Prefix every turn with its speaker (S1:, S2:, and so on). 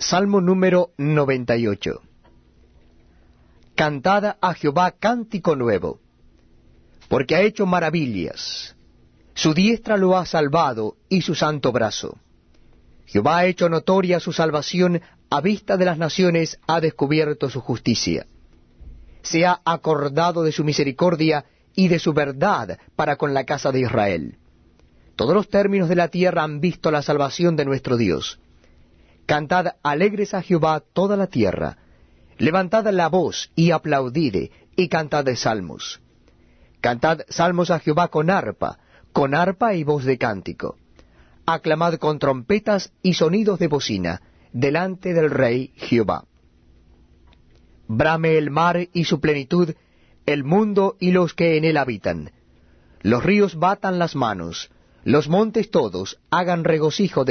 S1: Salmo número 98. Cantad a Jehová cántico nuevo, porque ha hecho maravillas. Su diestra lo ha salvado y su santo brazo. Jehová ha hecho notoria su salvación, a vista de las naciones ha descubierto su justicia. Se ha acordado de su misericordia y de su verdad para con la casa de Israel. Todos los términos de la tierra han visto la salvación de nuestro Dios. Cantad alegres a Jehová toda la tierra. Levantad la voz y aplaudid, y cantad salmos. Cantad salmos a Jehová con arpa, con arpa y voz de cántico. Aclamad con trompetas y sonidos de bocina, delante del Rey Jehová. Brame el mar y su plenitud, el mundo y los que en él habitan. Los ríos batan las manos, los montes todos hagan regocijo